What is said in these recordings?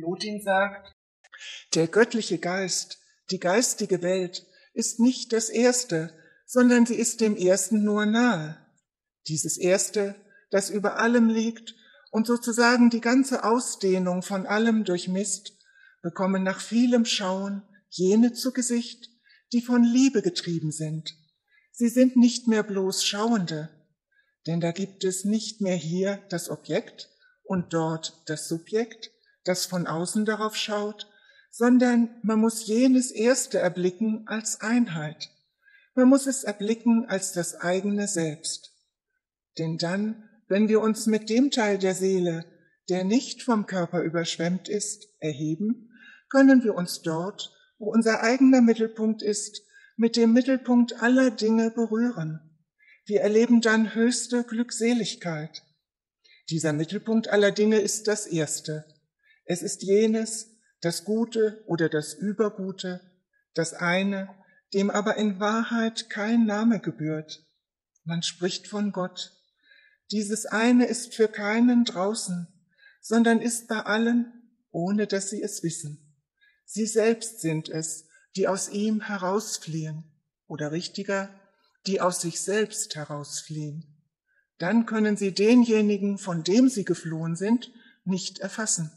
Plotin sagt, der göttliche Geist, die geistige Welt ist nicht das Erste, sondern sie ist dem Ersten nur nahe. Dieses Erste, das über allem liegt und sozusagen die ganze Ausdehnung von allem durchmisst, bekommen nach vielem Schauen jene zu Gesicht, die von Liebe getrieben sind. Sie sind nicht mehr bloß Schauende, denn da gibt es nicht mehr hier das Objekt und dort das Subjekt, das von außen darauf schaut, sondern man muss jenes Erste erblicken als Einheit. Man muss es erblicken als das eigene Selbst. Denn dann, wenn wir uns mit dem Teil der Seele, der nicht vom Körper überschwemmt ist, erheben, können wir uns dort, wo unser eigener Mittelpunkt ist, mit dem Mittelpunkt aller Dinge berühren. Wir erleben dann höchste Glückseligkeit. Dieser Mittelpunkt aller Dinge ist das Erste. Es ist jenes, das Gute oder das Übergute, das eine, dem aber in Wahrheit kein Name gebührt. Man spricht von Gott. Dieses eine ist für keinen draußen, sondern ist bei allen, ohne dass sie es wissen. Sie selbst sind es, die aus ihm herausfliehen, oder richtiger, die aus sich selbst herausfliehen. Dann können sie denjenigen, von dem sie geflohen sind, nicht erfassen.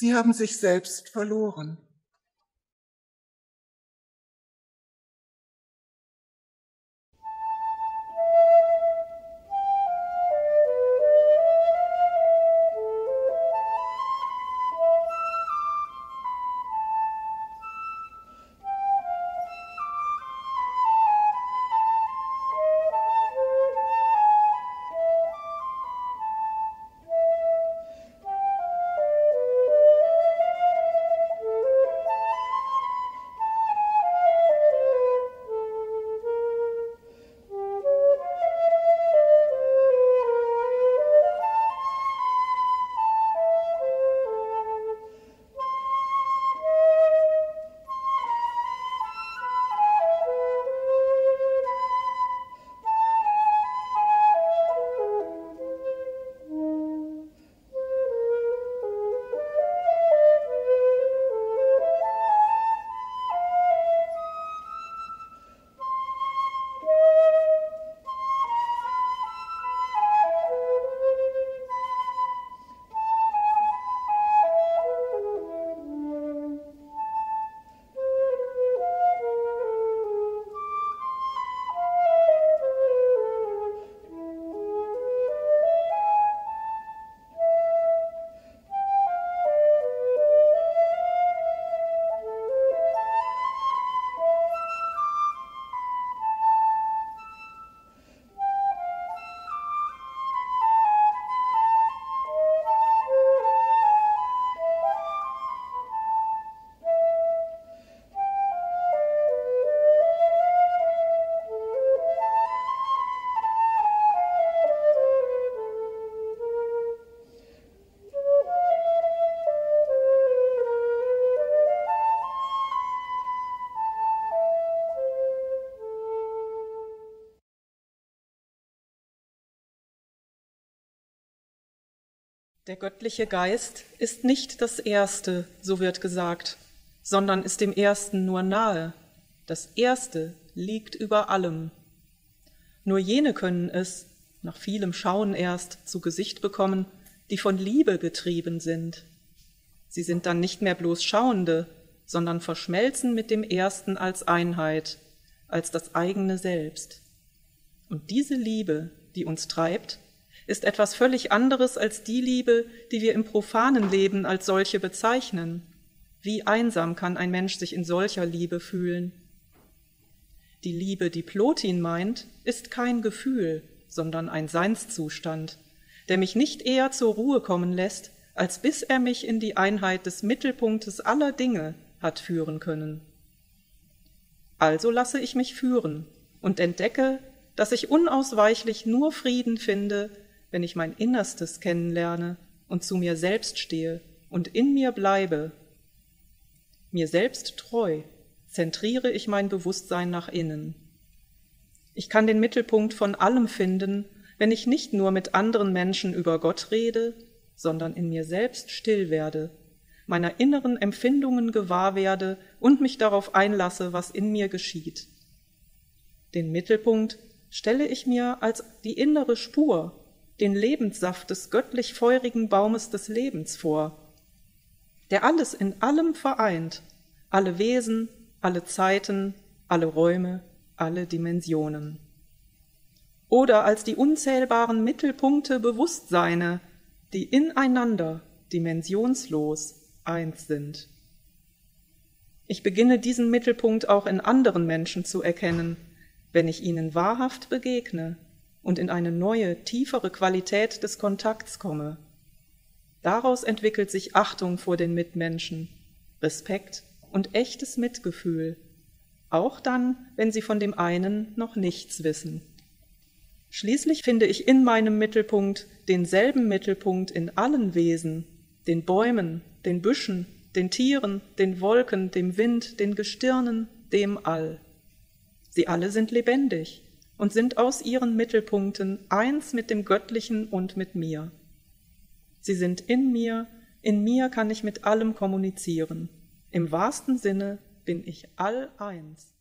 Sie haben sich selbst verloren. Der göttliche Geist ist nicht das Erste, so wird gesagt, sondern ist dem Ersten nur nahe. Das Erste liegt über allem. Nur jene können es, nach vielem Schauen erst, zu Gesicht bekommen, die von Liebe getrieben sind. Sie sind dann nicht mehr bloß Schauende, sondern verschmelzen mit dem Ersten als Einheit, als das eigene Selbst. Und diese Liebe, die uns treibt, ist etwas völlig anderes als die Liebe, die wir im profanen Leben als solche bezeichnen. Wie einsam kann ein Mensch sich in solcher Liebe fühlen? Die Liebe, die Plotin meint, ist kein Gefühl, sondern ein Seinszustand, der mich nicht eher zur Ruhe kommen lässt, als bis er mich in die Einheit des Mittelpunktes aller Dinge hat führen können. Also lasse ich mich führen und entdecke, dass ich unausweichlich nur Frieden finde, wenn ich mein Innerstes kennenlerne und zu mir selbst stehe und in mir bleibe. Mir selbst treu zentriere ich mein Bewusstsein nach innen. Ich kann den Mittelpunkt von allem finden, wenn ich nicht nur mit anderen Menschen über Gott rede, sondern in mir selbst still werde, meiner inneren Empfindungen gewahr werde und mich darauf einlasse, was in mir geschieht. Den Mittelpunkt stelle ich mir als die innere Spur, den Lebenssaft des göttlich feurigen Baumes des Lebens vor, der alles in allem vereint, alle Wesen, alle Zeiten, alle Räume, alle Dimensionen. Oder als die unzählbaren Mittelpunkte Bewusstseine, die ineinander, dimensionslos, eins sind. Ich beginne diesen Mittelpunkt auch in anderen Menschen zu erkennen, wenn ich ihnen wahrhaft begegne und in eine neue, tiefere Qualität des Kontakts komme. Daraus entwickelt sich Achtung vor den Mitmenschen, Respekt und echtes Mitgefühl, auch dann, wenn sie von dem einen noch nichts wissen. Schließlich finde ich in meinem Mittelpunkt denselben Mittelpunkt in allen Wesen, den Bäumen, den Büschen, den Tieren, den Wolken, dem Wind, den Gestirnen, dem All. Sie alle sind lebendig und sind aus ihren Mittelpunkten eins mit dem Göttlichen und mit mir. Sie sind in mir, in mir kann ich mit allem kommunizieren. Im wahrsten Sinne bin ich all eins.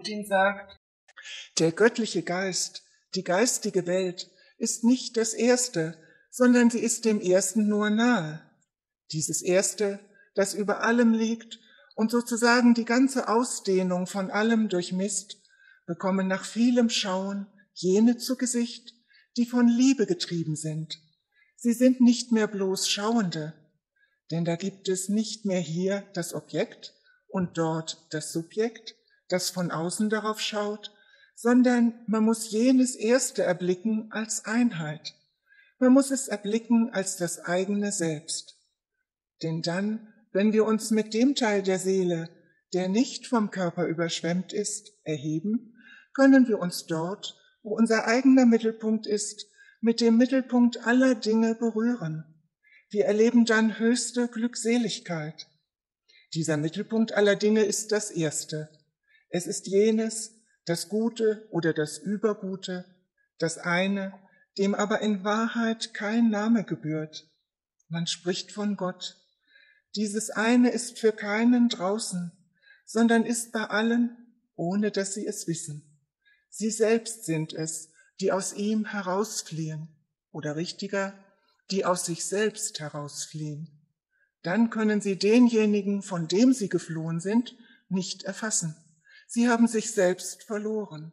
Putin sagt, der göttliche Geist, die geistige Welt ist nicht das Erste, sondern sie ist dem Ersten nur nahe. Dieses Erste, das über allem liegt und sozusagen die ganze Ausdehnung von allem durchmisst, bekommen nach vielem Schauen jene zu Gesicht, die von Liebe getrieben sind. Sie sind nicht mehr bloß Schauende, denn da gibt es nicht mehr hier das Objekt und dort das Subjekt, das von außen darauf schaut, sondern man muss jenes Erste erblicken als Einheit. Man muss es erblicken als das eigene Selbst. Denn dann, wenn wir uns mit dem Teil der Seele, der nicht vom Körper überschwemmt ist, erheben, können wir uns dort, wo unser eigener Mittelpunkt ist, mit dem Mittelpunkt aller Dinge berühren. Wir erleben dann höchste Glückseligkeit. Dieser Mittelpunkt aller Dinge ist das Erste. Es ist jenes, das Gute oder das Übergute, das eine, dem aber in Wahrheit kein Name gebührt. Man spricht von Gott. Dieses eine ist für keinen draußen, sondern ist bei allen, ohne dass sie es wissen. Sie selbst sind es, die aus ihm herausfliehen, oder richtiger, die aus sich selbst herausfliehen. Dann können sie denjenigen, von dem sie geflohen sind, nicht erfassen. Sie haben sich selbst verloren.